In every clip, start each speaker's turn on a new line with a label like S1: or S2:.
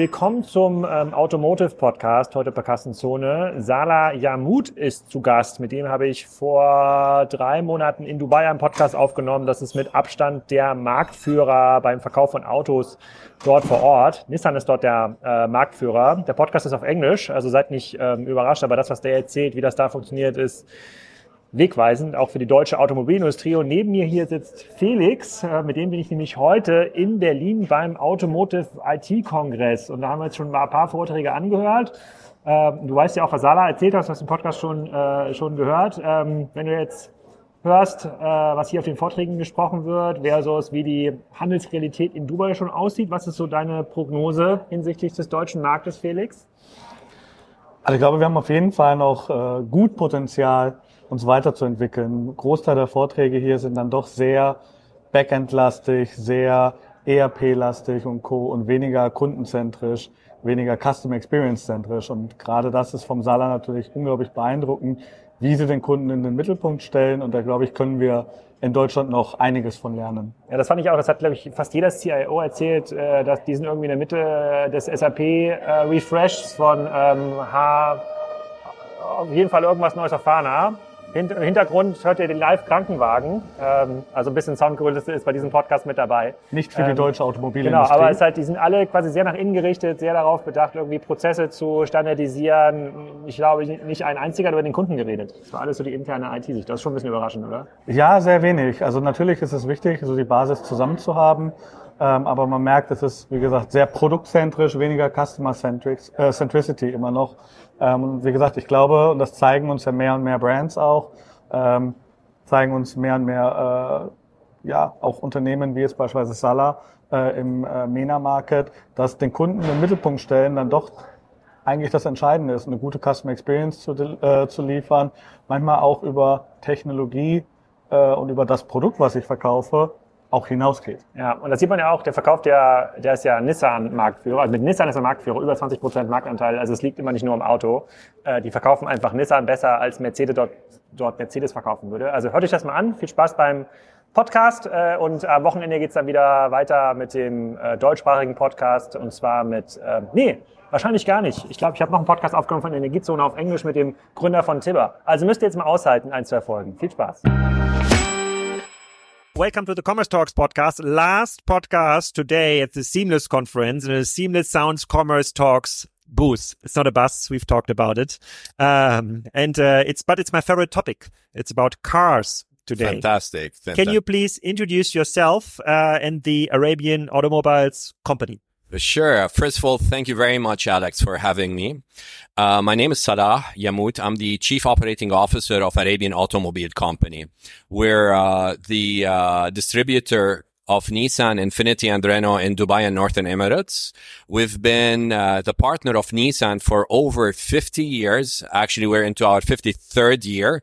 S1: willkommen zum ähm, Automotive Podcast, heute bei Kassenzone. Salah Yamut ist zu Gast. Mit dem habe ich vor drei Monaten in Dubai einen Podcast aufgenommen. Das ist mit Abstand der Marktführer beim Verkauf von Autos dort vor Ort. Nissan ist dort der äh, Marktführer. Der Podcast ist auf Englisch, also seid nicht ähm, überrascht, aber das, was der erzählt, wie das da funktioniert, ist wegweisend, auch für die deutsche Automobilindustrie. Und neben mir hier sitzt Felix, äh, mit dem bin ich nämlich heute in Berlin beim Automotive IT-Kongress. Und da haben wir jetzt schon mal ein paar Vorträge angehört. Ähm, du weißt ja auch, was Sala erzählt hast, du hast den Podcast schon, äh, schon gehört. Ähm, wenn du jetzt hörst, äh, was hier auf den Vorträgen gesprochen wird, versus wie die Handelsrealität in Dubai schon aussieht, was ist so deine Prognose hinsichtlich des deutschen Marktes, Felix?
S2: Also ich glaube, wir haben auf jeden Fall noch gut Potenzial, uns weiterzuentwickeln. Großteil der Vorträge hier sind dann doch sehr Backend-lastig, sehr ERP-lastig und Co. und weniger kundenzentrisch, weniger Custom Experience-zentrisch. Und gerade das ist vom Sala natürlich unglaublich beeindruckend, wie sie den Kunden in den Mittelpunkt stellen. Und da glaube ich, können wir in Deutschland noch einiges von lernen.
S1: Ja, das fand ich auch. Das hat, glaube ich, fast jeder CIO erzählt, äh, dass die sind irgendwie in der Mitte des SAP-Refreshs äh, von ähm, H, auf jeden Fall irgendwas Neues auf Im Hintergrund hört ihr den Live-Krankenwagen. Ähm, also ein bisschen Soundkulisse ist bei diesem Podcast mit dabei.
S2: Nicht für die ähm, deutsche Automobilindustrie.
S1: Genau, aber es ist halt, die sind alle quasi sehr nach innen gerichtet, sehr darauf bedacht, irgendwie Prozesse zu standardisieren. Ich glaube, nicht ein einziger hat über den Kunden geredet. Das war alles so die interne IT-Sicht. Das ist schon ein bisschen überraschend, oder?
S2: Ja, sehr wenig. Also natürlich ist es wichtig, so die Basis zusammen zu haben. Ähm, aber man merkt, es ist, wie gesagt, sehr produktzentrisch, weniger Customer-Centricity äh, immer noch. Ähm, und wie gesagt, ich glaube, und das zeigen uns ja mehr und mehr Brands auch, ähm, zeigen uns mehr und mehr, äh, ja, auch Unternehmen wie jetzt beispielsweise Sala äh, im äh, MENA-Market, dass den Kunden im Mittelpunkt stellen, dann doch eigentlich das Entscheidende ist, eine gute Customer Experience zu, äh, zu liefern, manchmal auch über Technologie äh, und über das Produkt, was ich verkaufe, auch hinausgeht.
S1: Ja, und das sieht man ja auch, der Verkauf, der, der ist ja Nissan-Marktführer. Also mit Nissan ist er Marktführer, über 20 Prozent Marktanteil. Also es liegt immer nicht nur im Auto. Äh, die verkaufen einfach Nissan besser, als Mercedes dort, dort Mercedes verkaufen würde. Also hört euch das mal an. Viel Spaß beim Podcast. Äh, und am Wochenende geht's dann wieder weiter mit dem äh, deutschsprachigen Podcast. Und zwar mit, äh, nee, wahrscheinlich gar nicht. Ich glaube, ich habe noch einen Podcast aufgenommen von Energiezone auf Englisch mit dem Gründer von Tibber. Also müsst ihr jetzt mal aushalten, ein, zwei Folgen. Viel Spaß. Welcome to the Commerce Talks podcast. Last podcast today at the Seamless conference and the Seamless Sounds Commerce Talks booth. It's not a bus. We've talked about it. Um, and, uh, it's, but it's my favorite topic. It's about cars today.
S3: Fantastic. Fantastic.
S1: Can you please introduce yourself, uh, and the Arabian Automobiles company?
S3: Sure. First of all, thank you very much, Alex, for having me. Uh, my name is Salah Yamout. I'm the Chief Operating Officer of Arabian Automobile Company. We're uh, the uh, distributor of Nissan, Infiniti, and Renault in Dubai and Northern Emirates. We've been uh, the partner of Nissan for over 50 years. Actually, we're into our 53rd year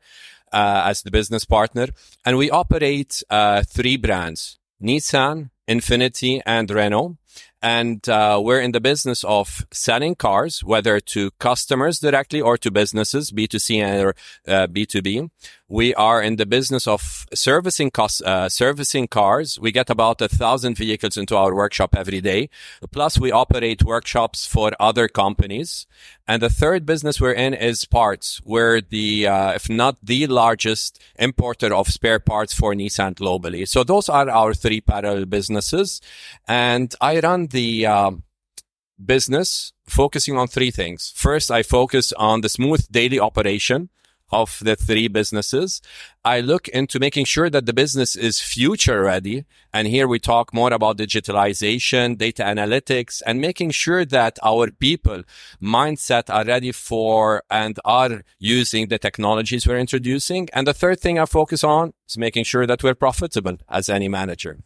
S3: uh, as the business partner, and we operate uh, three brands: Nissan, Infiniti, and Renault and uh, we're in the business of selling cars, whether to customers directly or to businesses, B2C or uh, B2B. We are in the business of servicing uh, servicing cars. We get about a thousand vehicles into our workshop every day. Plus we operate workshops for other companies. And the third business we're in is parts. We're the, uh, if not the largest importer of spare parts for Nissan globally. So those are our three parallel businesses. And I run the, uh, business focusing on three things. First, I focus on the smooth daily operation of the three businesses. I look into making sure that the business is future ready. And here we talk more about digitalization, data analytics, and making sure that our people mindset are ready for and are using the technologies we're introducing. And the third thing I focus on is making sure that we're profitable as any manager.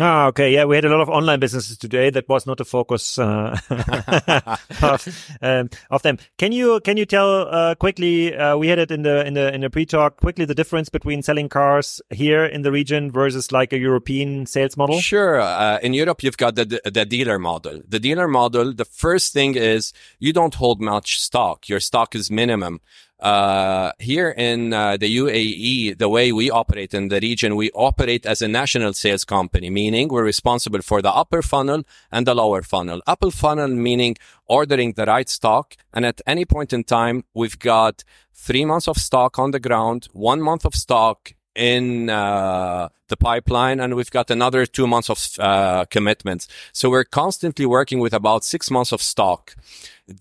S1: Ah, okay. Yeah, we had a lot of online businesses today. That was not a focus uh, of, um, of, them. Can you can you tell uh, quickly? Uh, we had it in the in the in the pre-talk. Quickly, the difference between selling cars here in the region versus like a European sales model.
S3: Sure. Uh, in Europe, you've got the the dealer model. The dealer model. The first thing is you don't hold much stock. Your stock is minimum. Uh, here in uh, the UAE, the way we operate in the region, we operate as a national sales company, meaning we're responsible for the upper funnel and the lower funnel. Upper funnel meaning ordering the right stock. And at any point in time, we've got three months of stock on the ground, one month of stock in uh, the pipeline and we've got another two months of uh, commitments so we're constantly working with about six months of stock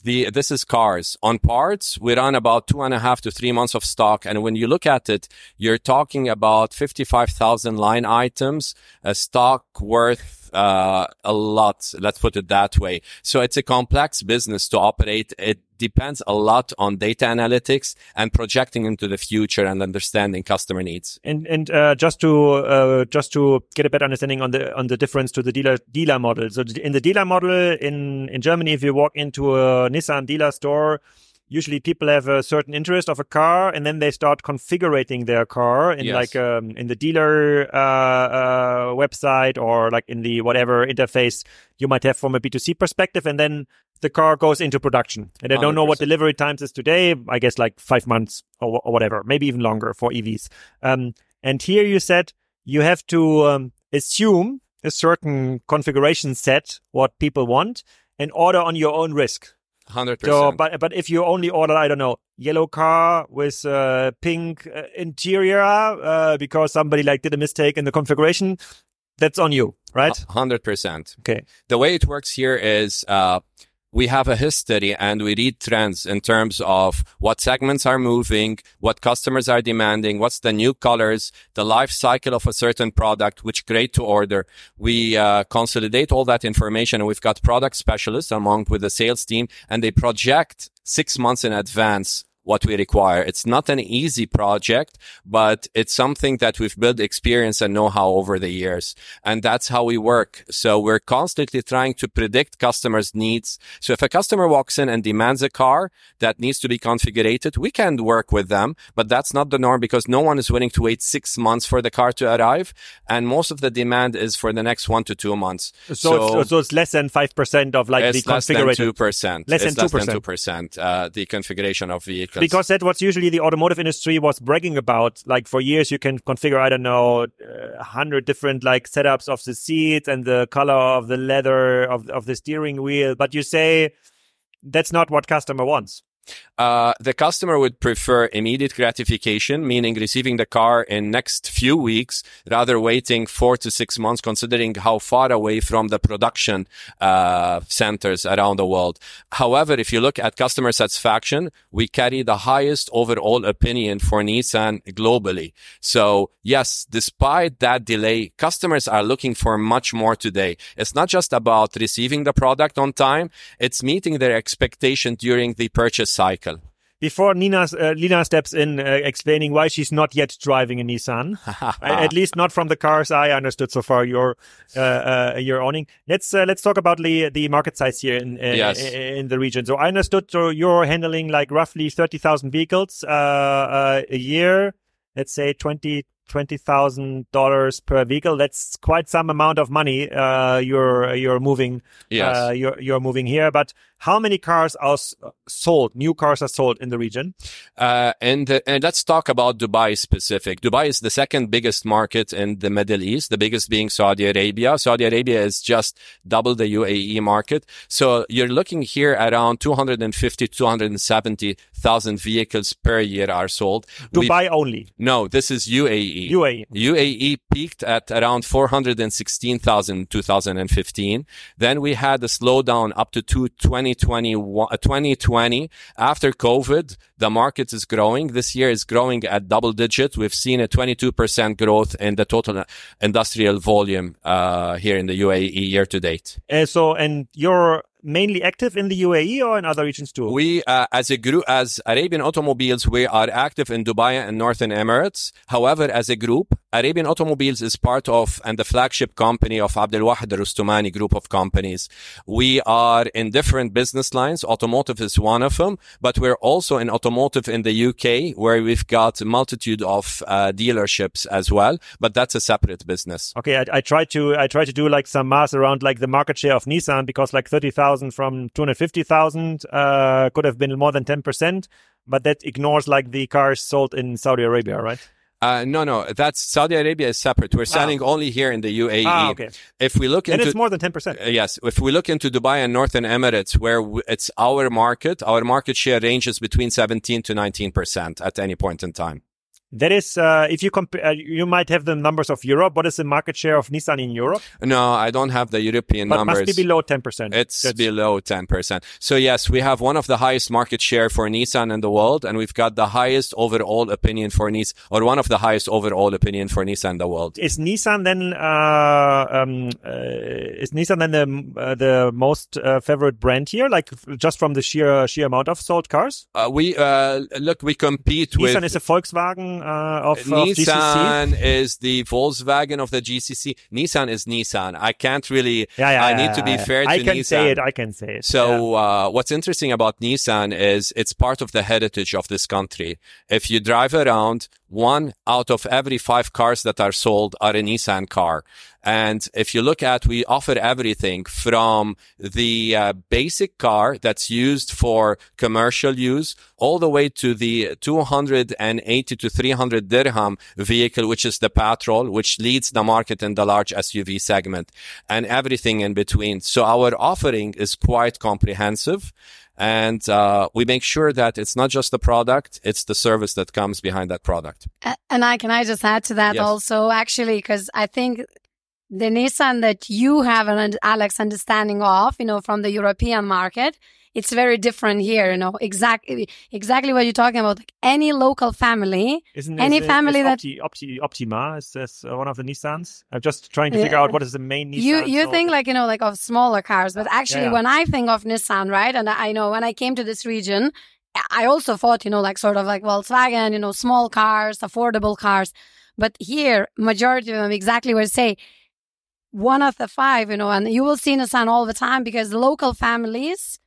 S3: the this is cars on parts we run about two and a half to three months of stock and when you look at it you're talking about 55000 line items a stock worth uh, a lot. Let's put it that way. So it's a complex business to operate. It depends a lot on data analytics and projecting into the future and understanding customer needs.
S1: And and uh, just to uh, just to get a better understanding on the on the difference to the dealer dealer model. So in the dealer model in in Germany, if you walk into a Nissan dealer store usually people have a certain interest of a car and then they start configuring their car in yes. like um, in the dealer uh, uh, website or like in the whatever interface you might have from a b2c perspective and then the car goes into production and i don't 100%. know what delivery times is today i guess like five months or, or whatever maybe even longer for evs um, and here you said you have to um, assume a certain configuration set what people want and order on your own risk
S3: Hundred percent. So,
S1: but but if you only order, I don't know, yellow car with uh, pink uh, interior uh, because somebody like did a mistake in the configuration, that's on you, right?
S3: Hundred percent.
S1: Okay.
S3: The way it works here is uh, we have a history and we read trends in terms of what segments are moving, what customers are demanding, what's the new colors, the life cycle of a certain product, which great to order. We uh, consolidate all that information and we've got product specialists along with the sales team and they project six months in advance what we require. It's not an easy project, but it's something that we've built experience and know-how over the years. And that's how we work. So we're constantly trying to predict customers' needs. So if a customer walks in and demands a car that needs to be configured, we can work with them, but that's not the norm because no one is willing to wait six months for the car to arrive. And most of the demand is for the next one to two months.
S1: So, so, it's, so it's less than 5% of like the configuration.
S3: Less than 2%.
S1: Less than 2%.
S3: Less than 2%, uh, the configuration of vehicles
S1: Because that's what usually the automotive industry was bragging about. Like for years, you can configure, I don't know, uh, a hundred different like setups of the seats and the color of the leather of, of the steering wheel. But you say that's not what customer wants.
S3: Uh, the customer would prefer immediate gratification, meaning receiving the car in next few weeks rather waiting four to six months, considering how far away from the production uh, centers around the world. However, if you look at customer satisfaction, we carry the highest overall opinion for Nissan globally. So yes, despite that delay, customers are looking for much more today. It's not just about receiving the product on time; it's meeting their expectation during the purchase cycle.
S1: Before Nina, uh, Lina steps in, uh, explaining why she's not yet driving a Nissan, at least not from the cars I understood so far. You're uh, uh you're owning. Let's uh, let's talk about the the market size here in uh, yes. in the region. So I understood so you're handling like roughly thirty thousand vehicles a year. Let's say twenty twenty thousand dollars per vehicle. That's quite some amount of money. Uh, you're you're moving.
S3: Yes.
S1: Uh, you're you're moving here. But how many cars are sold? New cars are sold in the region.
S3: Uh, and and let's talk about Dubai specific. Dubai is the second biggest market in the Middle East. The biggest being Saudi Arabia. Saudi Arabia is just double the UAE market. So you're looking here around 250 270,000 vehicles per year are sold.
S1: Dubai We've, only.
S3: No, this is UAE.
S1: UAE.
S3: UAE peaked at around 416,000 in 2015. Then we had a slowdown up to 2020, 2020. After COVID, the market is growing. This year is growing at double digit. We've seen a 22% growth in the total industrial volume uh, here in the UAE year to date.
S1: Uh, so, and your mainly active in the UAE or in other regions too?
S3: We, uh, as a group, as Arabian Automobiles, we are active in Dubai and Northern Emirates. However, as a group, Arabian Automobiles is part of and the flagship company of Abdelwahid Rostamani group of companies. We are in different business lines. Automotive is one of them, but we're also in automotive in the UK where we've got a multitude of uh, dealerships as well, but that's a separate business.
S1: Okay, I, I try to I try to do like some math around like the market share of Nissan because like thirty from two hundred fifty thousand uh, could have been more than ten percent, but that ignores like the cars sold in Saudi Arabia, right?
S3: Uh, no, no, that's Saudi Arabia is separate. We're selling only here in the UAE.
S1: Ah, okay.
S3: If we look into
S1: it's more than ten percent.
S3: Uh, yes, if we look into Dubai and Northern Emirates, where w- it's our market, our market share ranges between 17 to 19 percent at any point in time.
S1: That is, uh, if you compare, uh, you might have the numbers of Europe. What is the market share of Nissan in Europe?
S3: No, I don't have the European
S1: But
S3: numbers.
S1: must be below ten percent.
S3: It's below 10%. So yes, we have one of the highest market share for Nissan in the world, and we've got the highest overall opinion for Nissan, or one of the highest overall opinion for Nissan in the world.
S1: Is Nissan then uh, um, uh, is Nissan then the uh, the most uh, favorite brand here? Like f- just from the sheer sheer amount of sold cars?
S3: Uh, we, uh, look, we compete with
S1: Nissan is a Volkswagen uh, of, of.
S3: Nissan is the Volkswagen of the GCC. Nissan is Nissan. I can't really.
S1: Yeah, yeah,
S3: I
S1: yeah,
S3: need to be
S1: yeah.
S3: fair to Nissan.
S1: I can say it. I can say it.
S3: So uh, what's interesting about Nissan is it's part of the heritage of this country. If you drive around, one out of every five cars that are sold are a Nissan car. And if you look at, we offer everything from the uh, basic car that's used for commercial use all the way to the 280 to 300 dirham vehicle, which is the patrol, which leads the market in the large SUV segment and everything in between. So our offering is quite comprehensive. And uh, we make sure that it's not just the product, it's the service that comes behind that product.
S4: And I can I just add to that
S3: Yes.
S4: also, actually, because I think the Nissan that you have an Alex understanding of, you know, from the European market, it's very different here. You know, exactly exactly what you're talking about. Like any local family,
S1: Isn't
S4: any
S1: is,
S4: family
S1: is
S4: that-
S1: Opti, Opti, Optima is this uh, one of the Nissans? I'm just trying to
S4: Yeah.
S1: figure out what is the main Nissan.
S4: you you think like you know like of smaller cars, but actually
S1: yeah.
S4: when I think of Nissan, right, and I I know when I came to this region, I also thought you know like sort of like Volkswagen, you know, small cars, affordable cars, but here majority of them exactly what you say. One of the five, you know, and you will see Nissan all the time because local families,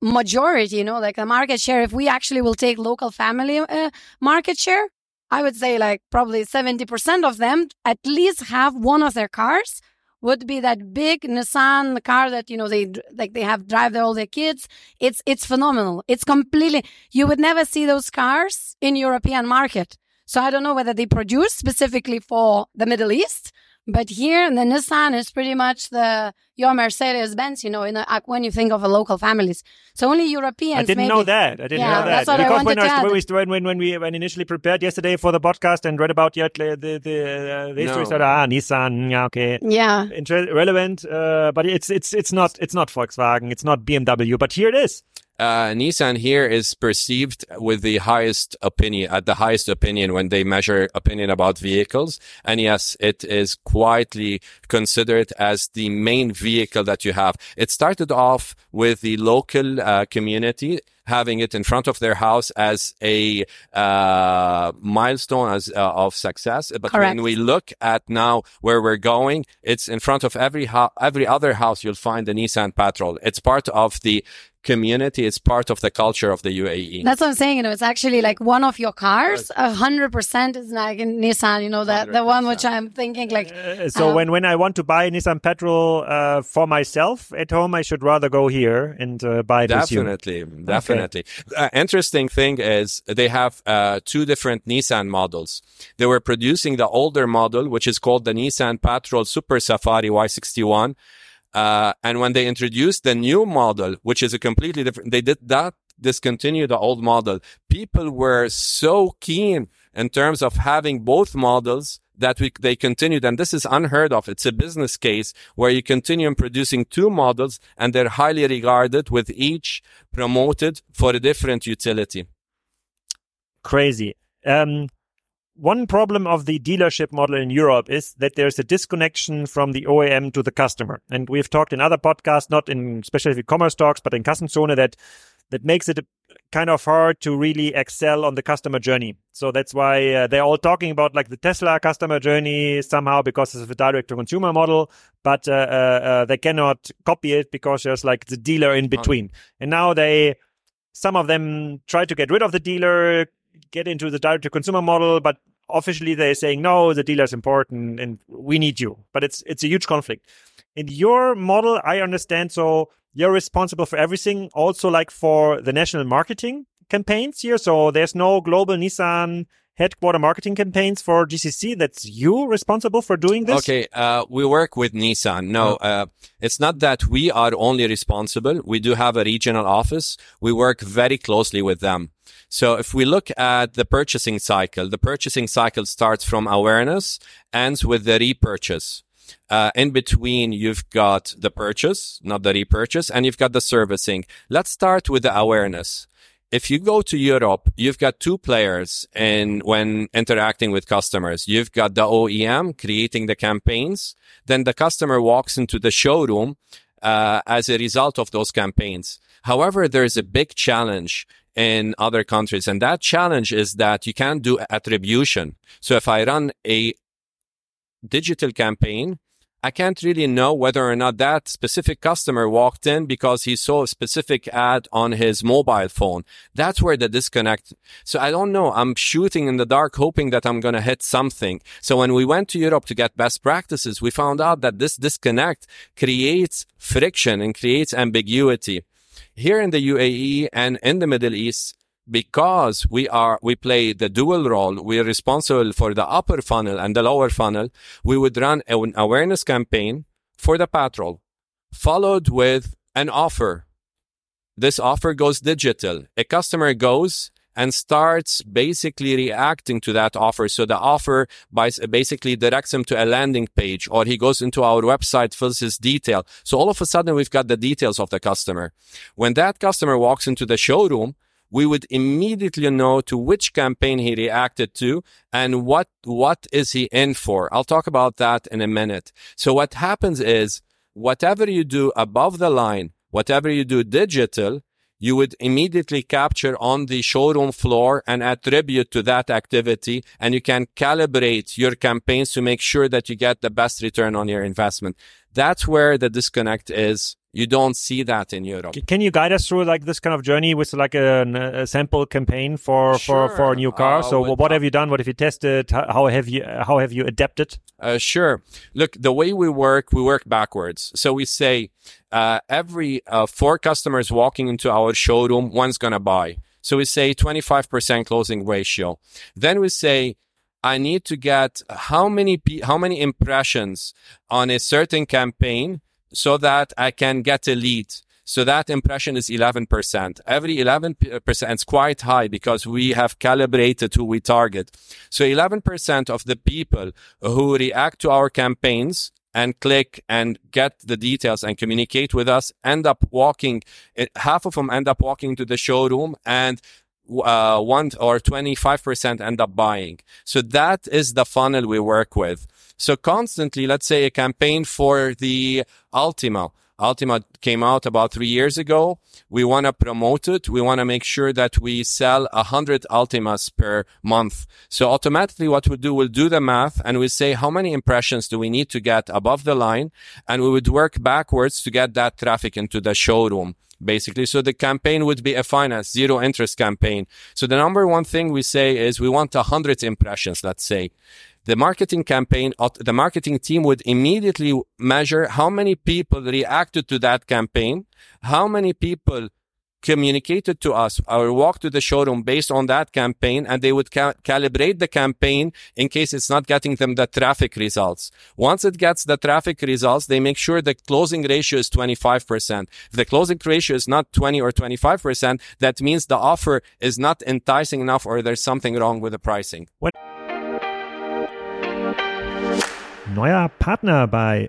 S4: majority, you know, like the market share. If we actually will take local family uh, market share, I would say like probably 70% of them at least have one of their cars would be that big Nissan car that, you know, they, like they have drive all their kids. It's, it's phenomenal. It's completely, you would never see those cars in European market. So I don't know whether they produce specifically for the Middle East, but here the Nissan is pretty much the, your Mercedes Benz, you know, in a, when you think of a local families. So only Europeans.
S1: I didn't
S4: maybe.
S1: know that. I didn't
S4: Yeah,
S1: know that.
S4: that's what I
S1: because when,
S4: to
S1: I,
S4: add.
S1: when, we, when, when, when we when initially prepared yesterday for the podcast and read about yet the the the, uh, the history,
S3: No.
S1: said ah Nissan, yeah okay,
S4: Yeah.
S1: Inter- relevant, uh, but it's it's it's not it's not Volkswagen, it's not BMW, but here it is.
S3: Uh, Nissan here is perceived with the highest opinion, at the highest opinion when they measure opinion about vehicles. And yes, it is quietly considered as the main vehicle that you have. It started off with the local uh, community having it in front of their house as a uh, milestone as uh, of success. But
S4: Correct.
S3: when we look at now where we're going, it's in front of every ho- every other house. You'll find the Nissan Patrol. It's part of the community. It's part of the culture of the. UAE.
S4: That's what I'm saying. You know, it's actually like one of your cars. A hundred percent is like a Nissan. You know, the the one which I'm thinking like.
S1: Uh, so
S4: Um,
S1: when when I want to buy Nissan Patrol uh, for myself at home, I should rather go here and uh, buy it with you.
S3: Definitely, definitely. Uh, interesting thing is they have uh, two different Nissan models. They were producing the older model, which is called the Nissan Patrol Super Safari Y61. Uh, and when they introduced the new model, which is a completely different, they did that discontinue the old model. People were so keen in terms of having both models that we, they continued. And this is unheard of. It's a business case where you continue in producing two models and they're highly regarded with each promoted for a different utility.
S1: Crazy. Um, one problem of the dealership model in Europe is that there's a disconnection from the OEM to the customer. And we've talked in other podcasts, not in specifically commerce talks, but in Kassenzone that that makes it kind of hard to really excel on the customer journey. So that's why uh, they're all talking about like the Tesla customer journey somehow because it's a direct to consumer model, but uh, uh, uh, they cannot copy it because there's like the dealer in between. And now they, some of them try to get rid of the dealer, get into the direct to consumer model, but officially they're saying no, the dealer is important and we need you. But it's it's a huge conflict. In your model, I understand. So you're responsible for everything, also like for the national marketing campaigns here. So there's no global Nissan headquarter marketing campaigns for GCC. That's you responsible for doing this?
S3: Okay. Uh, we work with Nissan. No, oh. uh, it's not that we are only responsible. We do have a regional office. We work very closely with them. So if we look at the purchasing cycle, the purchasing cycle starts from awareness, ends with the repurchase. Uh, in between, you've got the purchase, not the repurchase, and you've got the servicing. Let's start with the awareness. If you go to Europe, you've got two players in when interacting with customers. You've got the OEM creating the campaigns. Then the customer walks into the showroom uh, as a result of those campaigns. However, there's a big challenge in other countries. And that challenge is that you can't do attribution. So if I run a digital campaign, I can't really know whether or not that specific customer walked in because he saw a specific ad on his mobile phone. That's where the disconnect. So I don't know. I'm shooting in the dark, hoping that I'm going to hit something. So when we went to Europe to get best practices, we found out that this disconnect creates friction and creates ambiguity. Here in the UAE and in the Middle East, because we are we play the dual role we're responsible for the upper funnel and the lower funnel we would run an awareness campaign for the patrol followed with an offer this offer goes digital a customer goes and starts basically reacting to that offer. So the offer basically directs him to a landing page or he goes into our website, fills his detail. So all of a sudden we've got the details of the customer. When that customer walks into the showroom, we would immediately know to which campaign he reacted to and what, what is he in for. I'll talk about that in a minute. So what happens is whatever you do above the line, whatever you do digital, you would immediately capture on the showroom floor and attribute to that activity. And you can calibrate your campaigns to make sure that you get the best return on your investment. That's where the disconnect is you don't see that in Europe.
S1: Can you guide us through like this kind of journey with like a, a sample campaign for, sure. for, for a new car? Uh, so what have you done? What have you tested? How have you how have you adapted?
S3: Uh, sure. Look, the way we work, we work backwards. So we say uh, every uh, four customers walking into our showroom, one's gonna buy. So we say 25% closing ratio. Then we say I need to get how many how many impressions on a certain campaign so that I can get a lead. So that impression is 11%. Every 11% is quite high because we have calibrated who we target. So 11% of the people who react to our campaigns and click and get the details and communicate with us end up walking, eh, half of them end up walking to the showroom and uh, one or 25% end up buying. So that is the funnel we work with. So constantly, let's say a campaign for the Altima. Altima came out about three years ago. We want to promote it. We want to make sure that we sell a hundred Altimas per month. So automatically what we'll do, we'll do the math and we say how many impressions do we need to get above the line? And we would work backwards to get that traffic into the showroom basically. So the campaign would be a finance zero interest campaign. So the number one thing we say is we want a hundred impressions, let's say the marketing campaign, the marketing team would immediately measure how many people reacted to that campaign, how many people communicated to us or walk to the showroom based on that campaign and they would ca- calibrate the campaign in case it's not getting them the traffic results. Once it gets the traffic results, they make sure the closing ratio is 25%. If the closing ratio is not 20 or 25%, that means the offer is not enticing enough or there's something wrong with the pricing. What-
S1: neuer Partner bei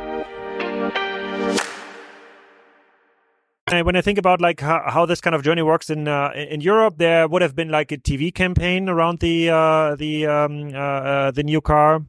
S1: When I think about like how, how, this kind of journey works in uh, in Europe, there would have been like a TV campaign around the uh, the um, uh, uh the new car,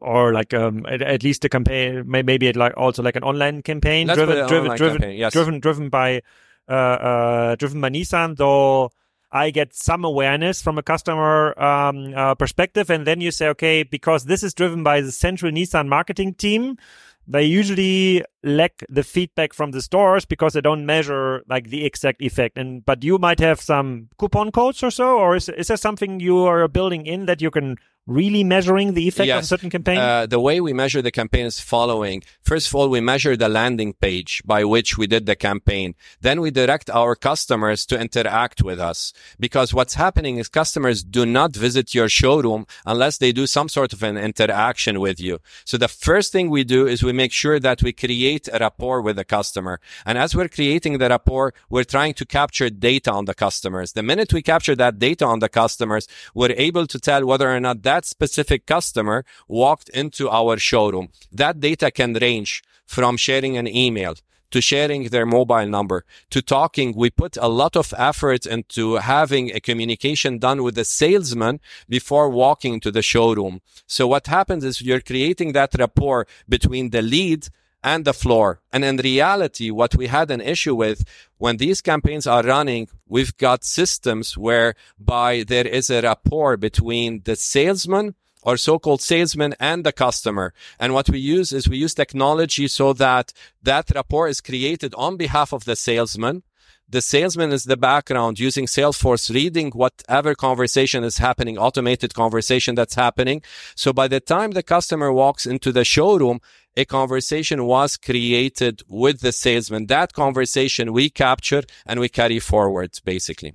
S1: or like um, at, at, least a campaign, maybe it like also like an online campaign
S3: Let's
S1: driven driven driven
S3: campaign, yes.
S1: driven driven by uh, uh, driven by Nissan. Though I get some awareness from a customer um, perspective, and then you say, okay, because this is driven by the central Nissan marketing team they usually lack the feedback from the stores because they don't measure like the exact effect. And but you might have some coupon codes or so or is, is there something you are building in that you can really measuring the effect
S3: yes.
S1: of a certain campaign?
S3: Uh, the way we measure the campaign is following. First of all, we measure the landing page by which we did the campaign. Then we direct our customers to interact with us because what's happening is customers do not visit your showroom unless they do some sort of an interaction with you. So the first thing we do is we make sure that we create a rapport with the customer. And as we're creating the rapport, we're trying to capture data on the customers. The minute we capture that data on the customers, we're able to tell whether or not that that specific customer walked into our showroom. That data can range from sharing an email to sharing their mobile number to talking. We put a lot of effort into having a communication done with the salesman before walking to the showroom. So what happens is you're creating that rapport between the lead and the floor. And in reality, what we had an issue with when these campaigns are running, we've got systems whereby there is a rapport between the salesman or so-called salesman and the customer. And what we use is we use technology so that that rapport is created on behalf of the salesman the salesman is the background using Salesforce, reading whatever conversation is happening, automated conversation that's happening. So by the time the customer walks into the showroom, a conversation was created with the salesman. That conversation we capture and we carry forward, basically.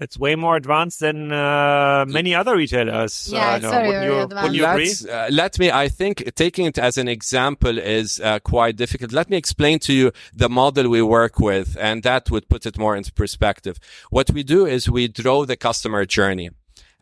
S1: It's way more advanced than uh, many other retailers.
S4: Yeah,
S1: uh,
S4: it's very,
S1: wouldn't you, wouldn't you agree?
S3: Uh, let me, I think taking it as an example is uh, quite difficult. Let me explain to you the model we work with, and that would put it more into perspective. What we do is we draw the customer journey.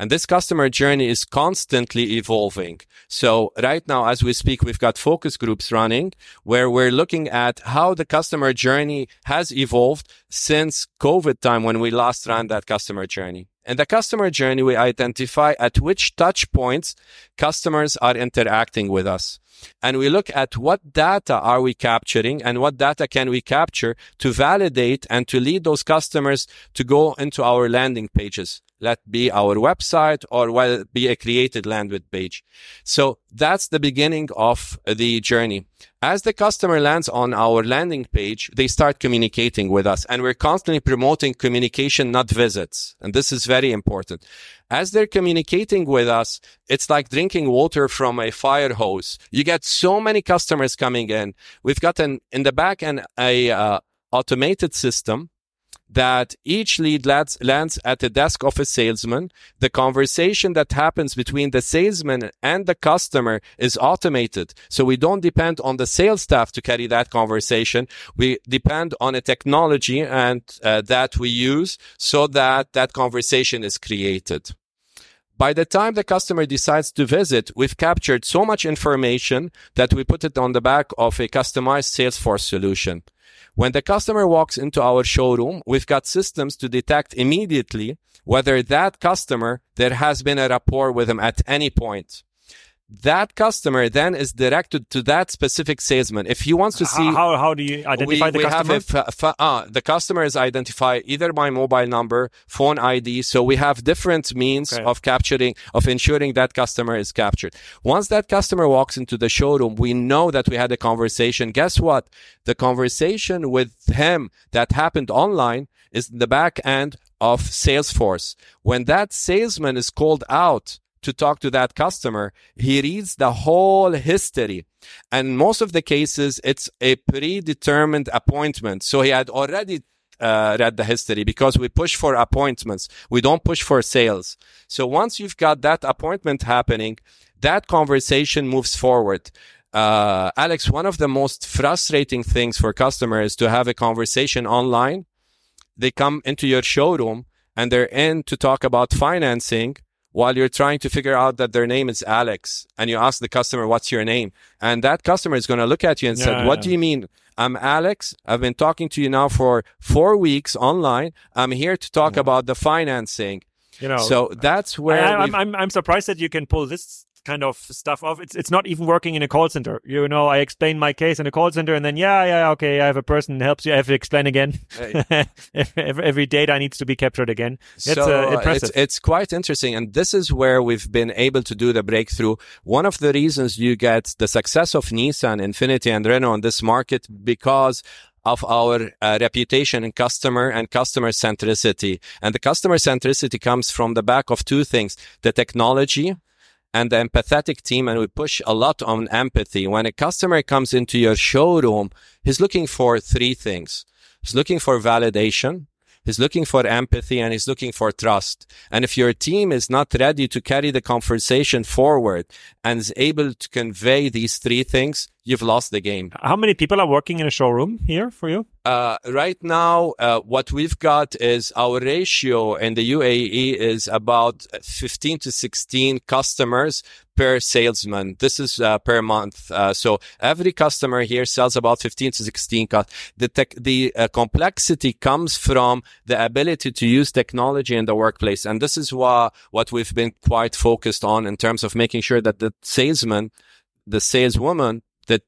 S3: And this customer journey is constantly evolving. So right now, as we speak, we've got focus groups running where we're looking at how the customer journey has evolved since COVID time when we last ran that customer journey. In the customer journey, we identify at which touch points customers are interacting with us. And we look at what data are we capturing and what data can we capture to validate and to lead those customers to go into our landing pages let be our website or will be a created landing page. So that's the beginning of the journey. As the customer lands on our landing page, they start communicating with us and we're constantly promoting communication, not visits. And this is very important. As they're communicating with us, it's like drinking water from a fire hose. You get so many customers coming in. We've got an, in the back end, a, uh, automated system that each lead lands, lands at the desk of a salesman. The conversation that happens between the salesman and the customer is automated. So we don't depend on the sales staff to carry that conversation. We depend on a technology and uh, that we use so that that conversation is created. By the time the customer decides to visit, we've captured so much information that we put it on the back of a customized Salesforce solution. When the customer walks into our showroom, we've got systems to detect immediately whether that customer, there has been a rapport with them at any point. That customer then is directed to that specific salesman. If he wants to see
S1: how, how do you identify
S3: we,
S1: the
S3: we
S1: customer?
S3: Have a f- f- uh, the customer is identified either by mobile number, phone ID. So we have different means
S1: Okay.
S3: of capturing, of ensuring that customer is captured. Once that customer walks into the showroom, we know that we had a conversation. Guess what? The conversation with him that happened online is in the back end of Salesforce. When that salesman is called out to talk to that customer, he reads the whole history. And most of the cases, it's a predetermined appointment. So he had already uh, read the history because we push for appointments. We don't push for sales. So once you've got that appointment happening, that conversation moves forward. Uh, Alex, one of the most frustrating things for customers to have a conversation online. They come into your showroom and they're in to talk about financing while you're trying to figure out that their name is Alex and you ask the customer, what's your name? And that customer is going to look at you and
S1: Yeah,
S3: say, what
S1: yeah.
S3: do you mean? I'm Alex. I've been talking to you now for four weeks online. I'm here to talk about the financing.
S1: you know,
S3: so that's where
S1: I, I'm, I'm I'm surprised that you can pull this kind of stuff off. It's it's not even working in a call center. You know, I explain my case in a call center, and then yeah, yeah, okay, I have a person helps you. I have to explain again. every, every data needs to be captured again. It's
S3: so
S1: uh,
S3: uh,
S1: impressive.
S3: It's, it's quite interesting. And this is where we've been able to do the breakthrough. One of the reasons you get the success of Nissan, Infiniti and Renault in this market because of our uh, reputation in customer and customer centricity. And the customer centricity comes from the back of two things, the technology and the empathetic team. And we push a lot on empathy. When a customer comes into your showroom, he's looking for three things. He's looking for validation. He's looking for empathy and he's looking for trust. And if your team is not ready to carry the conversation forward and is able to convey these three things, you've lost the game.
S1: How many people are working in a showroom here for you?
S3: Uh, right now, uh, what we've got is our ratio in the UAE is about 15 to 16 customers per salesman. This is uh, per month. Uh, so every customer here sells about 15 to 16. cu- The tech, the uh, complexity comes from the ability to use technology in the workplace, and this is what what we've been quite focused on in terms of making sure that the salesman, the saleswoman that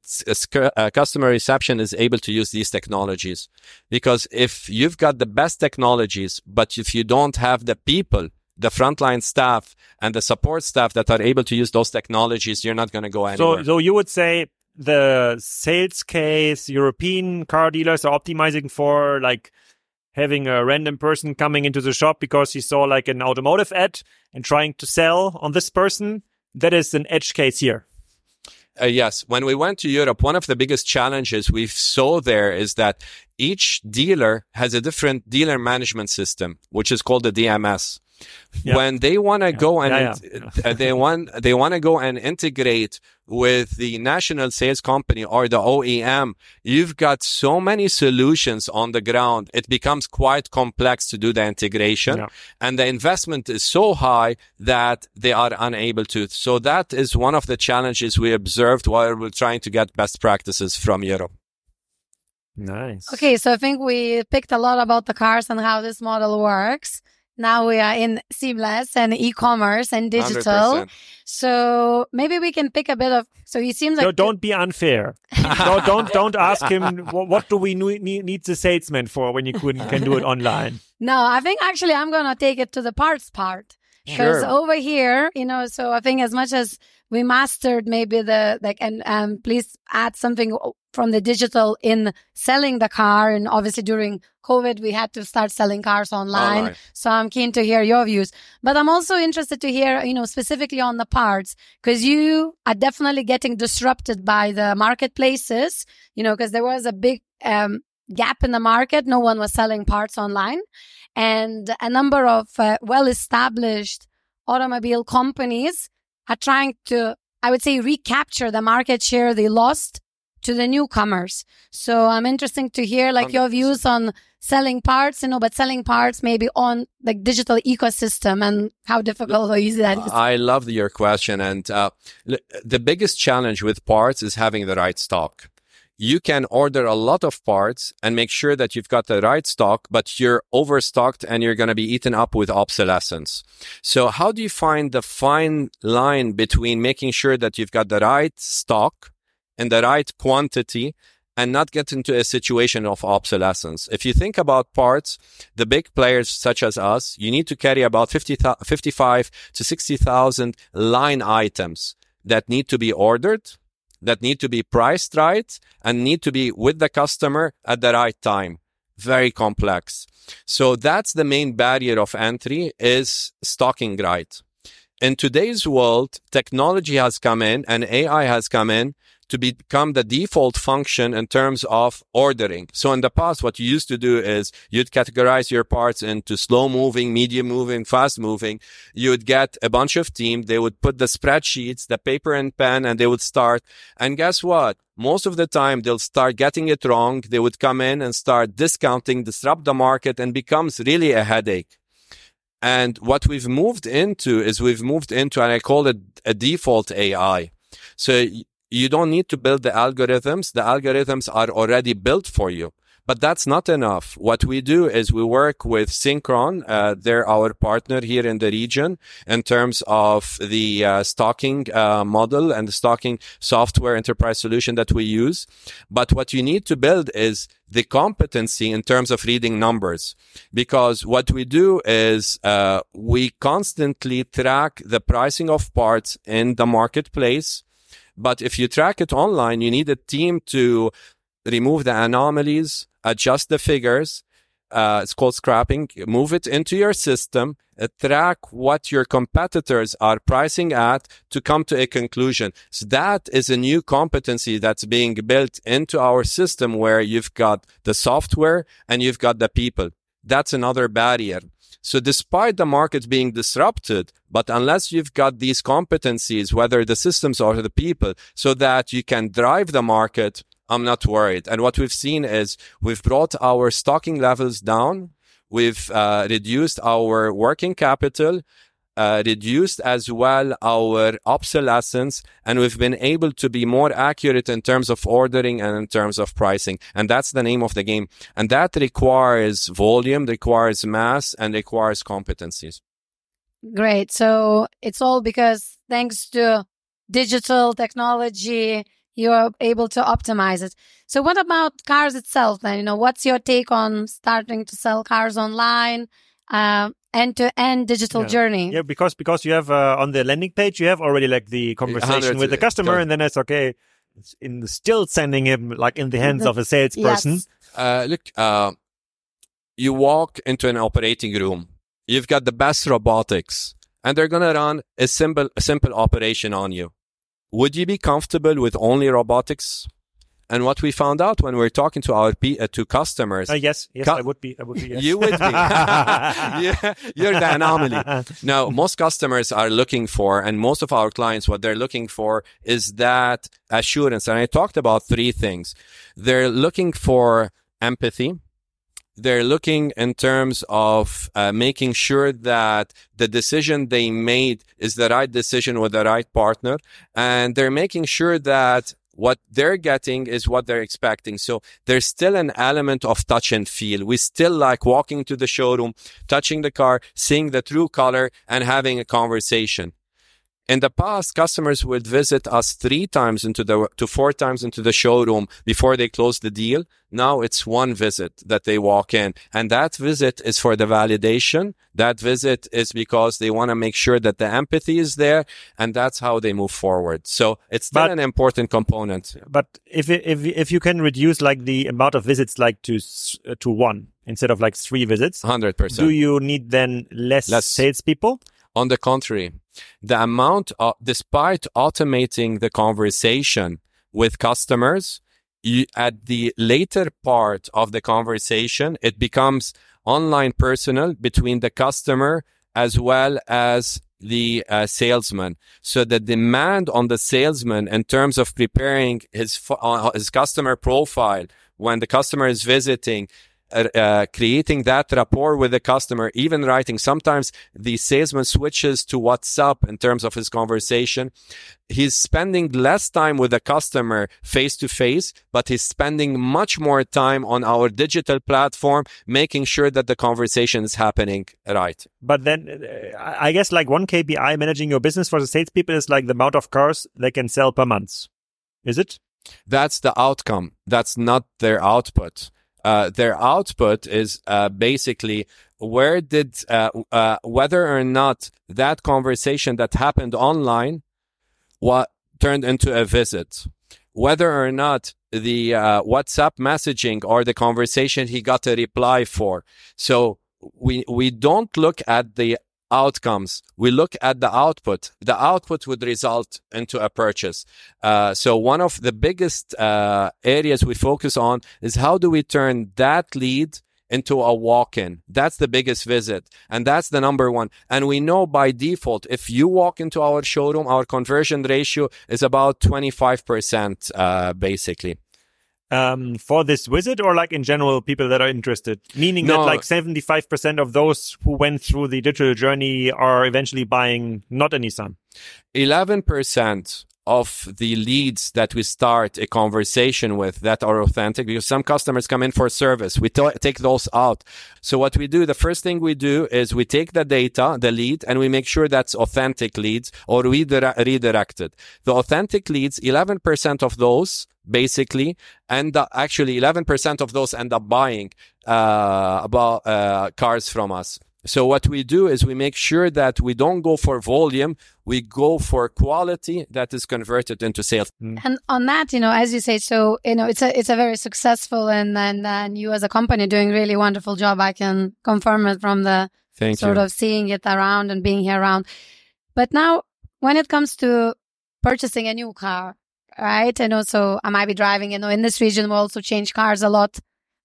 S3: uh, customer reception is able to use these technologies. Because if you've got the best technologies, but if you don't have the people, the frontline staff and the support staff that are able to use those technologies, you're not going to go anywhere.
S1: So, so you would say the sales case European car dealers are optimizing for like having a random person coming into the shop because he saw like an automotive ad and trying to sell on this person. That is an edge case here.
S3: Uh, yes. When we went to Europe, one of the biggest challenges we saw there is that each dealer has a different dealer management system, which is called the DMS.
S1: Yeah.
S3: When they want to go and
S1: Yeah,
S3: int- uh, they want they want to go and integrate with the national sales company or the OEM, you've got so many solutions on the ground. It becomes quite complex to do the integration
S1: Yeah.
S3: and the investment is so high that they are unable to. So that is one of the challenges we observed while we're trying to get best practices from Europe.
S1: Nice.
S4: Okay, so I think we picked a lot about the cars and how this model works. Now we are in seamless and e-commerce and digital.
S3: 100%.
S4: So maybe we can pick a bit of. So it seems like
S1: So don't be unfair. don't, don't don't ask him what, what do we need, need the salesman for when you can, can do it online.
S4: No, I think actually I'm gonna take it to the parts part because
S3: Sure.
S4: over here, you know. So I think as much as we mastered maybe the like, and um, please add something from the digital in selling the car, and obviously during COVID we had to start selling cars online.
S3: Online.
S4: So I'm keen to hear your views, but I'm also interested to hear, you know, specifically on the parts because you are definitely getting disrupted by the marketplaces, you know, because there was a big um, gap in the market. No one was selling parts online. And a number of uh, well established automobile companies are trying to, I would say, recapture the market share they lost to the newcomers. So I'm interested to hear like your
S3: 100%.
S4: views on selling parts, you know, but selling parts maybe on like digital ecosystem and how difficult or easy that is.
S3: I love your question. And uh, the biggest challenge with parts is having the right stock. You can order a lot of parts and make sure that you've got the right stock, but you're overstocked and you're going to be eaten up with obsolescence. So how do you find the fine line between making sure that you've got the right stock and the right quantity and not get into a situation of obsolescence. If you think about parts, the big players such as us, you need to carry about 50, 55 to 60,000 line items that need to be ordered that need to be priced right and need to be with the customer at the right time. Very complex. So that's the main barrier of entry is stocking right. In today's world, technology has come in and AI has come in to become the default function in terms of ordering. So in the past, what you used to do is you'd categorize your parts into slow moving, medium moving, fast moving. You would get a bunch of team. They would put the spreadsheets, the paper and pen, and they would start. And guess what? Most of the time they'll start getting it wrong. They would come in and start discounting, disrupt the market and becomes really a headache. And what we've moved into is we've moved into, and I call it a default AI. So you don't need to build the algorithms. The algorithms are already built for you. But that's not enough. What we do is we work with Syncron. Uh, they're our partner here in the region in terms of the uh, stocking uh, model and the stocking software enterprise solution that we use. But what you need to build is the competency in terms of reading numbers. Because what we do is uh, we constantly track the pricing of parts in the marketplace but if you track it online, you need a team to remove the anomalies, adjust the figures. Uh, it's called scrapping. Move it into your system, uh, track what your competitors are pricing at to come to a conclusion. So that is a new competency that's being built into our system where you've got the software and you've got the people. That's another barrier. So despite the market being disrupted, but unless you've got these competencies, whether the systems or the people, so that you can drive the market, I'm not worried. And what we've seen is we've brought our stocking levels down. We've uh, reduced our working capital uh, reduced as well our obsolescence and we've been able to be more accurate in terms of ordering and in terms of pricing. And that's the name of the game. And that requires volume, requires mass and requires competencies.
S4: Great. So it's all because thanks to digital technology, you're able to optimize it. So what about cars itself then? You know, what's your take on starting to sell cars online? Uh, end-to-end digital
S1: yeah.
S4: journey.
S1: Yeah, because because you have uh, on the landing page you have already like the conversation with the customer, and then it's okay. It's in still sending him like in the hands of a salesperson.
S3: Yes. Uh, look, uh, you walk into an operating room. You've got the best robotics, and they're gonna run a simple a simple operation on you. Would you be comfortable with only robotics? And what we found out when we are talking to our P, uh, to customers,
S1: uh, yes, yes, cu- I would be, I would be. Yes.
S3: You would be. yeah, you're the anomaly. now, most customers are looking for, and most of our clients, what they're looking for is that assurance. And I talked about three things. They're looking for empathy. They're looking in terms of uh, making sure that the decision they made is the right decision with the right partner. And they're making sure that what they're getting is what they're expecting. So there's still an element of touch and feel. We still like walking to the showroom, touching the car, seeing the true color and having a conversation. In the past, customers would visit us three times into the, to four times into the showroom before they close the deal. Now it's one visit that they walk in. And that visit is for the validation. That visit is because they want to make sure that the empathy is there. And that's how they move forward. So it's still but, an important component.
S1: But if, if, if you can reduce like the amount of visits like to, to one instead of like three visits,
S3: 100%.
S1: Do you need then less, less. salespeople?
S3: On the contrary, the amount of, despite automating the conversation with customers, you, at the later part of the conversation, it becomes online personal between the customer as well as the uh, salesman. So the demand on the salesman in terms of preparing his uh, his customer profile when the customer is visiting uh, uh, creating that rapport with the customer, even writing. Sometimes the salesman switches to WhatsApp in terms of his conversation. He's spending less time with the customer face to face, but he's spending much more time on our digital platform, making sure that the conversation is happening right.
S1: But then uh, I guess like one KPI managing your business for the salespeople is like the amount of cars they can sell per month. Is it?
S3: That's the outcome. That's not their output. Uh, their output is uh, basically where did uh, uh whether or not that conversation that happened online what turned into a visit. Whether or not the uh, whatsapp messaging or the conversation he got a reply for. So we we don't look at the outcomes. We look at the output. The output would result into a purchase. Uh, so one of the biggest uh, areas we focus on is how do we turn that lead into a walk-in. That's the biggest visit. And that's the number one. And we know by default, if you walk into our showroom, our conversion ratio is about 25%, uh, basically
S1: um, for this wizard or like in general people that are interested? Meaning no. that like 75% of those who went through the digital journey are eventually buying not a Nissan.
S3: 11% of the leads that we start a conversation with that are authentic because some customers come in for service. We t- take those out. So what we do, the first thing we do is we take the data, the lead, and we make sure that's authentic leads or redirected. The authentic leads, 11% of those basically and actually 11% of those end up buying uh, about uh, cars from us so what we do is we make sure that we don't go for volume, we go for quality that is converted into sales.
S4: Mm. And on that, you know, as you say, so you know, it's a it's a very successful and and, and you as a company doing really wonderful job. I can confirm it from the
S3: Thank
S4: sort
S3: you.
S4: of seeing it around and being here around. But now, when it comes to purchasing a new car, right? And also, I might be driving. You know, in this region, we also change cars a lot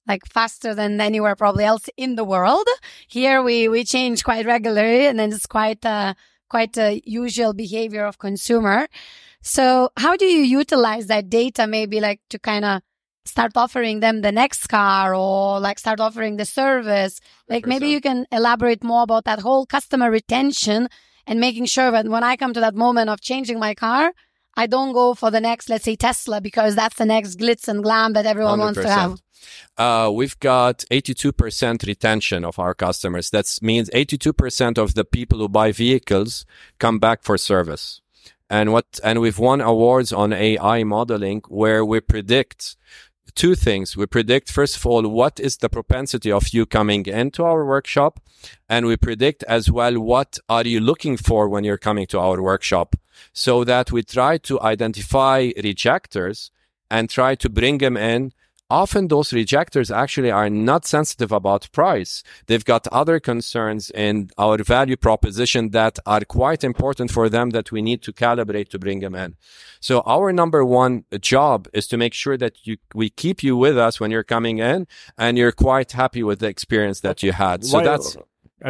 S4: like faster than anywhere probably else in the world. Here we, we change quite regularly and then it's quite a, quite a usual behavior of consumer. So how do you utilize that data maybe like to kind of start offering them the next car or like start offering the service? Like maybe you can elaborate more about that whole customer retention and making sure that when I come to that moment of changing my car, I don't go for the next, let's say Tesla, because that's the next glitz and glam that everyone 100%. wants to have.
S3: Uh, we've got 82% retention of our customers. That means 82% of the people who buy vehicles come back for service. And what, and we've won awards on AI modeling where we predict two things. We predict, first of all, what is the propensity of you coming into our workshop? And we predict as well, what are you looking for when you're coming to our workshop? So that we try to identify rejectors and try to bring them in often those rejectors actually are not sensitive about price. They've got other concerns in our value proposition that are quite important for them that we need to calibrate to bring them in. So our number one job is to make sure that you, we keep you with us when you're coming in and you're quite happy with the experience that you had. So Why, that's,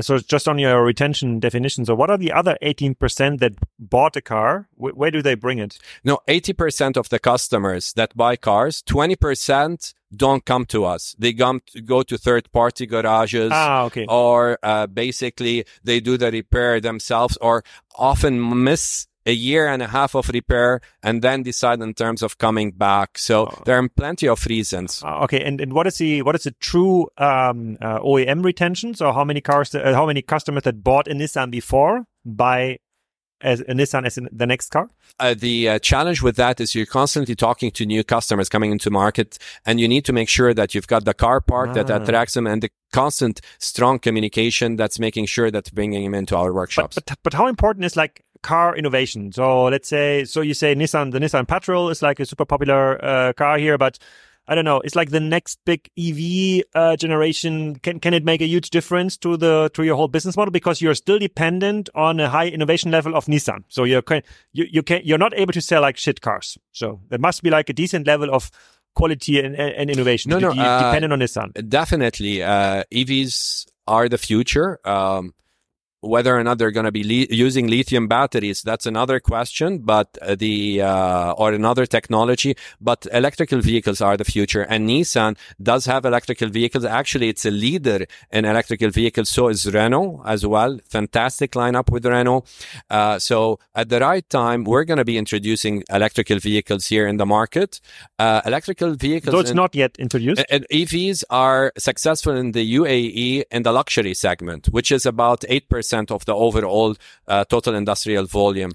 S1: so just on your retention definition. So what are the other 18% that bought a car? Wh- where do they bring it?
S3: No, 80% of the customers that buy cars, 20% don't come to us. They come to, go to third party garages.
S1: Ah, okay.
S3: Or uh, basically they do the repair themselves or often miss a year and a half of repair and then decide in terms of coming back. So oh. there are plenty of reasons.
S1: Uh, okay, and, and what is the what is the true um, uh, OEM retention? So how many cars, uh, how many customers that bought a Nissan before buy as a Nissan as in the next car?
S3: Uh, the uh, challenge with that is you're constantly talking to new customers coming into market, and you need to make sure that you've got the car park ah. that attracts them and the constant strong communication that's making sure that bringing them into our workshops.
S1: But, but, but how important is like car innovation? So let's say, so you say Nissan, the Nissan Patrol is like a super popular uh, car here, but I don't know. It's like the next big EV uh, generation. Can can it make a huge difference to the to your whole business model because you're still dependent on a high innovation level of Nissan. So you're you you can you're not able to sell like shit cars. So there must be like a decent level of quality and, and innovation.
S3: No, no, uh,
S1: dependent on Nissan.
S3: Definitely, uh, EVs are the future. Um, whether or not they're going to be li- using lithium batteries, that's another question, but uh, the, uh, or another technology, but electrical vehicles are the future and Nissan does have electrical vehicles. Actually, it's a leader in electrical vehicles. So is Renault as well. Fantastic lineup with Renault. Uh, so at the right time, we're going to be introducing electrical vehicles here in the market. Uh, electrical vehicles.
S1: So it's
S3: in-
S1: not yet introduced.
S3: and EVs are successful in the UAE in the luxury segment, which is about 8% of the overall uh, total industrial volume.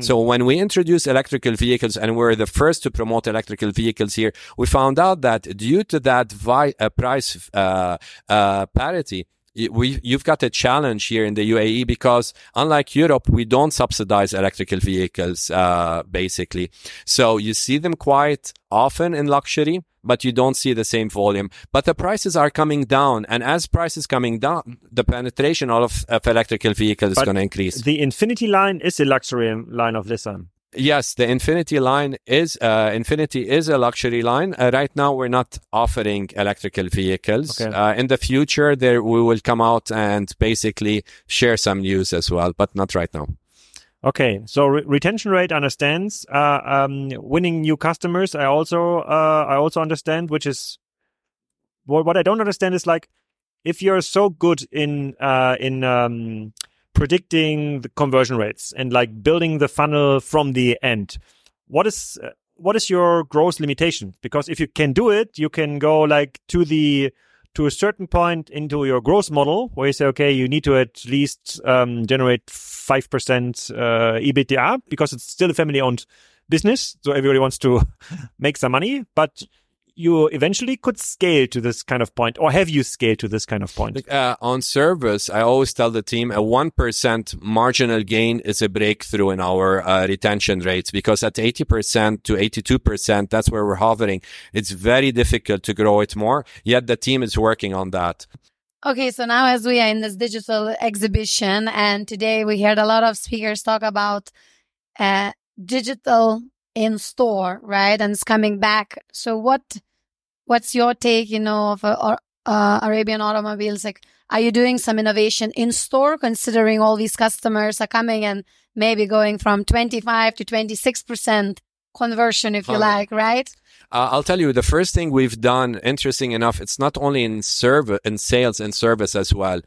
S3: So when we introduce electrical vehicles and we're the first to promote electrical vehicles here, we found out that due to that vi- uh, price uh, uh, parity, we you've got a challenge here in the UAE because unlike Europe, we don't subsidize electrical vehicles uh, basically. So you see them quite often in luxury, but you don't see the same volume. But the prices are coming down, and as prices coming down, the penetration of, of electrical vehicles is going to increase.
S1: The Infiniti line is a luxury line of Nissan.
S3: Yes, the Infiniti line is uh, Infiniti is a luxury line. Uh, right now, we're not offering electrical vehicles.
S1: Okay.
S3: Uh, in the future, there we will come out and basically share some news as well, but not right now.
S1: Okay, so re- retention rate understands. Uh, um, winning new customers, I also uh, I also understand. Which is what what I don't understand is like if you're so good in uh, in um, predicting the conversion rates and like building the funnel from the end, what is uh, what is your growth limitation? Because if you can do it, you can go like to the to a certain point into your growth model where you say, okay, you need to at least um, generate 5% uh, EBITDA because it's still a family owned business. So everybody wants to make some money, but you eventually could scale to this kind of point or have you scaled to this kind of point?
S3: Uh, on service, I always tell the team a 1% marginal gain is a breakthrough in our uh, retention rates because at 80% to 82%, that's where we're hovering. It's very difficult to grow it more, yet the team is working on that.
S4: Okay, so now as we are in this digital exhibition, and today we heard a lot of speakers talk about uh, digital in store, right? And it's coming back. So what what's your take, you know, of uh, uh, Arabian automobiles? Like, are you doing some innovation in store, considering all these customers are coming and maybe going from twenty five to twenty six percent conversion, if you like, right?
S3: Uh, I'll tell you the first thing we've done, interesting enough, it's not only in service, in sales and service as well.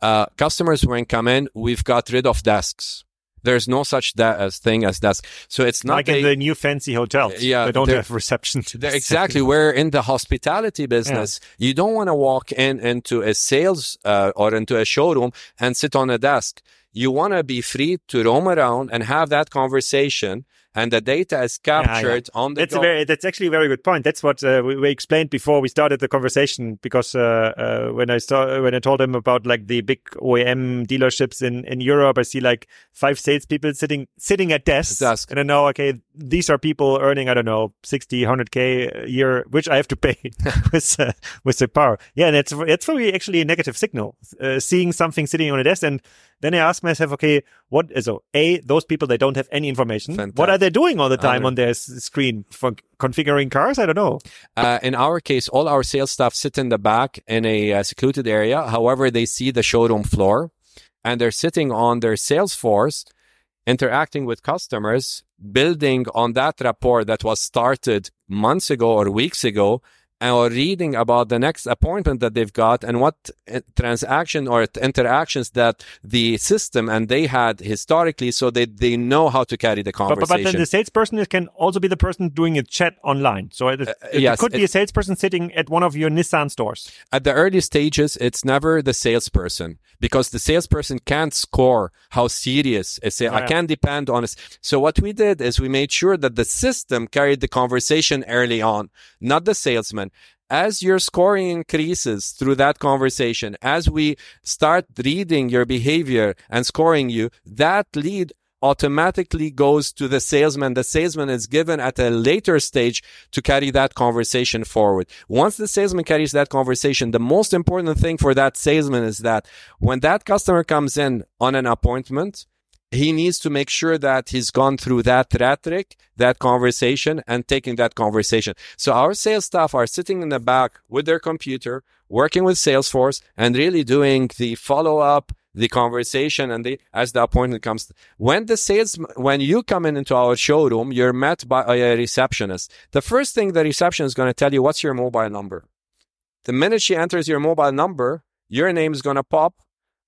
S3: Uh, customers when come in, we've got rid of desks. There's no such as thing as desk. So it's not
S1: like in the new fancy hotels.
S3: Yeah,
S1: They don't have reception.
S3: Exactly. We're in the hospitality business. You don't want to walk in into a sales uh, or into a showroom and sit on a desk. You want to be free to roam around and have that conversation, and the data is
S1: yeah.
S3: captured on the
S1: That's a very. That's actually a very good point. That's what uh, we, we explained before we started the conversation. Because uh, uh, when I start, when I told him about like the big OEM dealerships in, in Europe, I see like five salespeople sitting sitting at desks,
S3: Desk.
S1: and I know okay, these are people earning I don't know 60, 100 k a year, which I have to pay with uh, with the power. Yeah, and it's it's probably actually a negative signal. Uh, seeing something sitting on a desk, and then I ask myself, okay, what is so a those people they don't have any information. What are they doing all the time on their s- screen for configuring cars? I don't know.
S3: Uh, in our case, all our sales staff sit in the back in a uh, secluded area. However, they see the showroom floor and they're sitting on their Salesforce, interacting with customers, building on that rapport that was started months ago or weeks ago, or reading about the next appointment that they've got and what uh, transaction or interactions that the system and they had historically so they, they know how to carry the conversation.
S1: but, but then the salesperson can also be the person doing a chat online. So it, it, it
S3: yes,
S1: could be
S3: it-
S1: a salesperson sitting at one of your Nissan stores.
S3: at the early stages, it's never the salesperson because the salesperson can't score how serious a sale. I
S1: Yeah.
S3: can't depend on it. So what we did is we made sure that the system carried the conversation early on, not the salesman. As your scoring increases through that conversation, as we start reading your behavior and scoring you, that lead automatically goes to the salesman. The salesman is given at a later stage to carry that conversation forward. Once the salesman carries that conversation, the most important thing for that salesman is that when that customer comes in on an appointment, he needs to make sure that he's gone through that rhetoric, that conversation and taking that conversation. So our sales staff are sitting in the back with their computer, working with Salesforce and really doing the follow up, the conversation and the, as the appointment comes. When the sales, when you come in into our showroom, you're met by a receptionist. The first thing the receptionist is going to tell you, what's your mobile number? The minute she enters your mobile number, your name is going to pop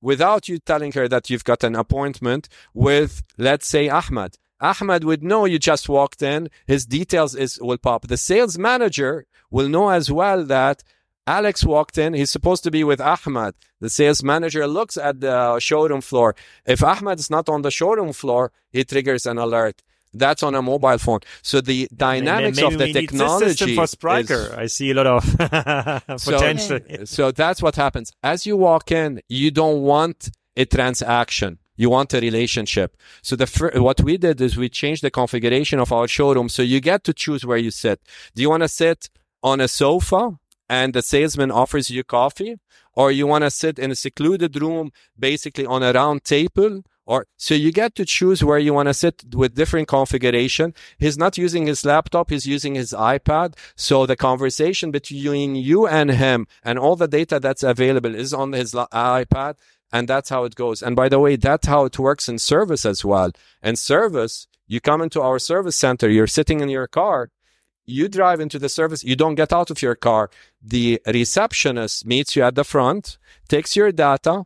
S3: without you telling her that you've got an appointment with, let's say, Ahmed. Ahmed would know you just walked in. His details is will pop. The sales manager will know as well that Alex walked in. He's supposed to be with Ahmed. The sales manager looks at the showroom floor. If Ahmed is not on the showroom floor, he triggers an alert. That's on a mobile phone. So the dynamics
S1: Maybe
S3: of the technology
S1: for Spriker.
S3: is-
S1: I see a lot of potential.
S3: so that's what happens. As you walk in, you don't want a transaction. You want a relationship. So the fir- what we did is we changed the configuration of our showroom. So you get to choose where you sit. Do you want to sit on a sofa and the salesman offers you coffee? Or you want to sit in a secluded room, basically on a round table? Or so you get to choose where you want to sit with different configuration. He's not using his laptop. He's using his iPad. So the conversation between you and him and all the data that's available is on his iPad. And that's how it goes. And by the way, that's how it works in service as well. In service, you come into our service center. You're sitting in your car. You drive into the service. You don't get out of your car. The receptionist meets you at the front, takes your data,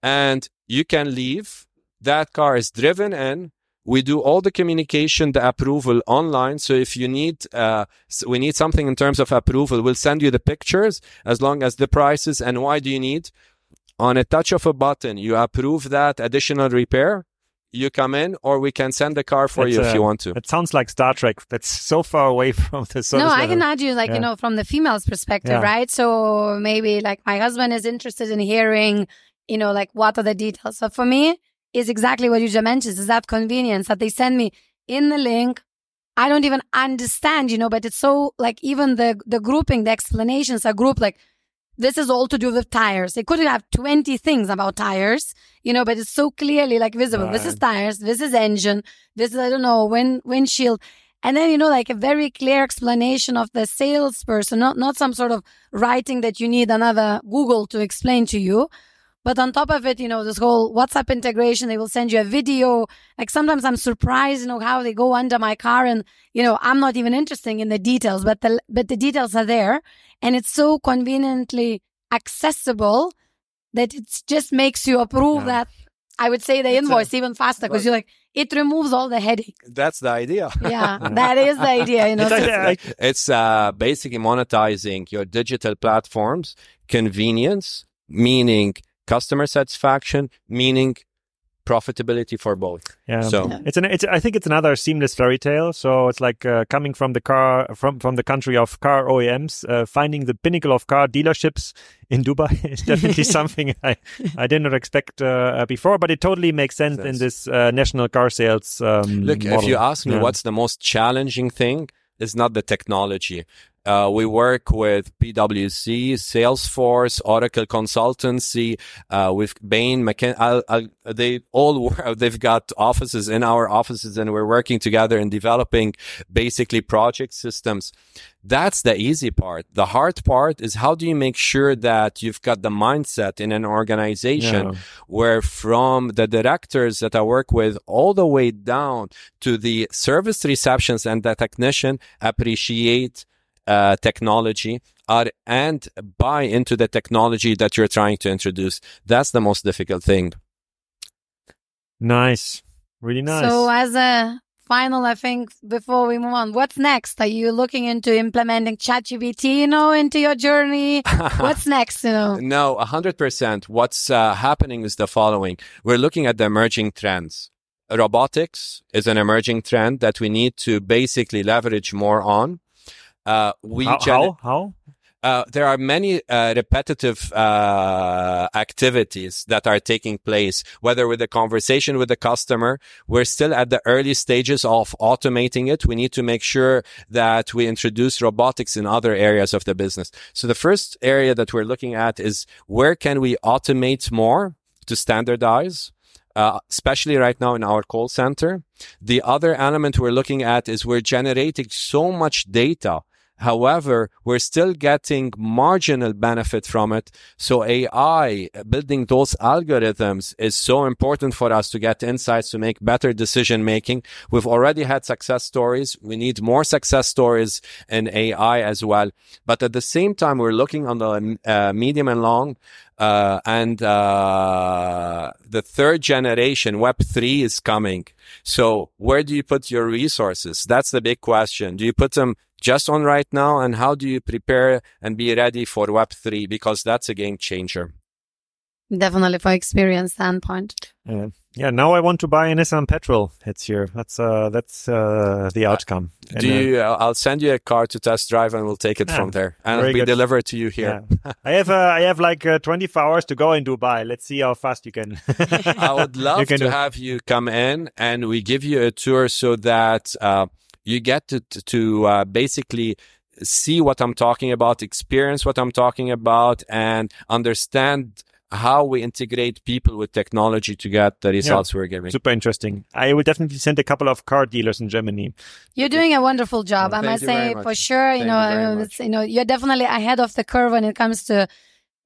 S3: and you can leave. That car is driven in. We do all the communication, the approval online. So if you need, uh, s- we need something in terms of approval, we'll send you the pictures as long as the prices and why do you need. On a touch of a button, you approve that additional repair. You come in, or we can send the car for
S1: That's,
S3: you if
S1: uh,
S3: you want to.
S1: It sounds like Star Trek. That's so far away from the service
S4: no, I
S1: level.
S4: can add you like,
S1: Yeah.
S4: you know, from the female's perspective,
S1: Yeah.
S4: right? So maybe like my husband is interested in hearing, you know, like what are the details. So for me, is exactly what you just mentioned, is that convenience that they send me in the link. I don't even understand, you know, but it's so like even the the grouping, the explanations are grouped like this is all to do with tires. They could have 20 things about tires, you know, but it's so clearly like visible. This is tires, this is engine, this is, I don't know, wind, windshield. And then, you know, like a very clear explanation of the salesperson, not, not some sort of writing that you need another Google to explain to you. But on top of it, you know, this whole WhatsApp integration, they will send you a video. Like sometimes I'm surprised, you know, how they go under my car and, you know, I'm not even interested in the details, but the, but the details are there and it's so conveniently accessible that it just makes you approve
S1: Yeah.
S4: that. I would say the
S3: It's a-
S4: invoice even faster because you're like, it removes all the headache.
S3: That's the idea.
S4: Yeah, that is the idea, you know.
S1: It's like-
S3: It's uh, basically monetizing your digital platforms, convenience, meaning customer satisfaction, meaning profitability for both.
S1: Yeah.
S3: So
S1: It's an. It's. I think it's another seamless fairy tale. So it's like uh, coming from the car from from the country of car OEMs, uh, finding the pinnacle of car dealerships in Dubai is definitely something I I did not expect uh, before. But it totally makes sense in this uh, national car sales. Um,
S3: Look, if you ask me
S1: Yeah.
S3: what's the most challenging thing, it's not the technology. Uh, we work with PwC, Salesforce, Oracle Consultancy, uh, with Bain, McKin- I'll, I'll, they all work, they've got offices in our offices and we're working together in developing basically project systems. That's the easy part. The hard part is how do you make sure that you've got the mindset in an organization
S1: Yeah.
S3: where from the directors that I work with all the way down to the service receptions and the technician appreciate uh, technology are, and buy into the technology that you're trying to introduce. That's the most difficult thing.
S1: Nice, really nice.
S4: So as a final, I think before we move on, what's next? Are you looking into implementing ChatGPT, you know, into your journey? What's next, you know?
S3: No, a hundred percent. What's uh, happening is the following. We're looking at the emerging trends. Robotics is an emerging trend that we need to basically leverage more on. Uh, we
S1: how,
S3: gen-
S1: how how
S3: uh, there are many uh, repetitive uh, activities that are taking place, whether with the conversation with the customer. We're still at the early stages of automating it. We need to make sure that we introduce robotics in other areas of the business. So the first area that we're looking at is where can we automate more to standardize? Uh, especially right now in our call center. The other element we're looking at is we're generating so much data However, we're still getting marginal benefit from it. So AI, building those algorithms is so important for us to get insights to make better decision making. We've already had success stories. We need more success stories in AI as well. But at the same time, we're looking on the uh, medium and long uh, and uh, the third generation Web three is coming. So where do you put your resources? That's the big question. Do you put them just on right now, and how do you prepare and be ready for Web three? Because that's a game changer.
S4: Definitely for experience standpoint.
S1: Yeah. Yeah, now I want to buy a Nissan Patrol. It's here. That's uh, that's uh, the outcome.
S3: Uh, do you? Uh, I'll send you a car to test drive, and we'll take it yeah, from there, and it'll be good. delivered to you here.
S1: Yeah. I have uh, I have like uh, 24 hours to go in Dubai. Let's see how fast you can.
S3: I would love to have you come in, and we give you a tour so that uh, you get to to uh, basically see what I'm talking about, experience what I'm talking about, and understand how we integrate people with technology to get the results yeah, we're giving.
S1: Super interesting. I will definitely send a couple of car dealers in Germany.
S4: You're doing a wonderful job. Well, I must say for sure. You know, you, you know, you're definitely ahead of the curve when it comes to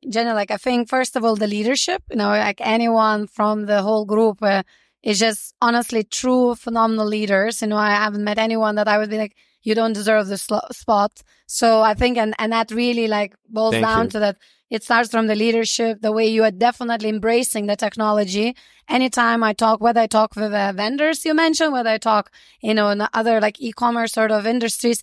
S4: general. Like I think first of all, the leadership. You know, like anyone from the whole group uh, is just honestly true phenomenal leaders. You know, I haven't met anyone that I would be like, you don't deserve the spot. So I think, and and that really like boils Thank down you. to that it starts from the leadership, the way you are definitely embracing the technology. Anytime I talk, whether I talk with uh, vendors you mentioned, whether I talk, you know, in other like e-commerce sort of industries,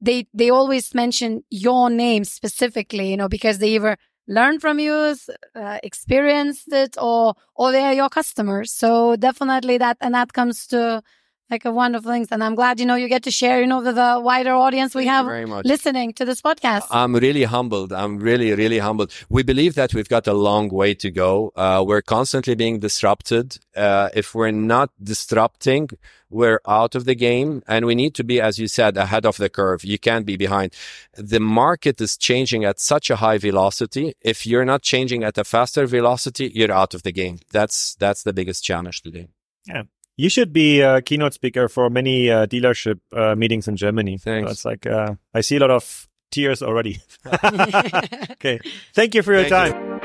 S4: they, they always mention your name specifically, you know, because they either learn from you, uh, experienced it, or, or they are your customers. So definitely that, and that comes to, like a wonderful things. And I'm glad, you know, you get to share, you know, with the wider audience we have listening to this podcast.
S3: I'm really humbled. I'm really, really humbled. We believe that we've got a long way to go. Uh, we're constantly being disrupted. Uh, if we're not disrupting, we're out of the game and we need to be, as you said, ahead of the curve. You can't be behind. The market is changing at such a high velocity. If you're not changing at a faster velocity, you're out of the game. That's, that's the biggest challenge today.
S1: Yeah. You should be a keynote speaker for many uh, dealership uh, meetings in Germany.
S3: Thanks.
S1: So it's like uh, I see a lot of tears already. okay. Thank you for your Thank time. You.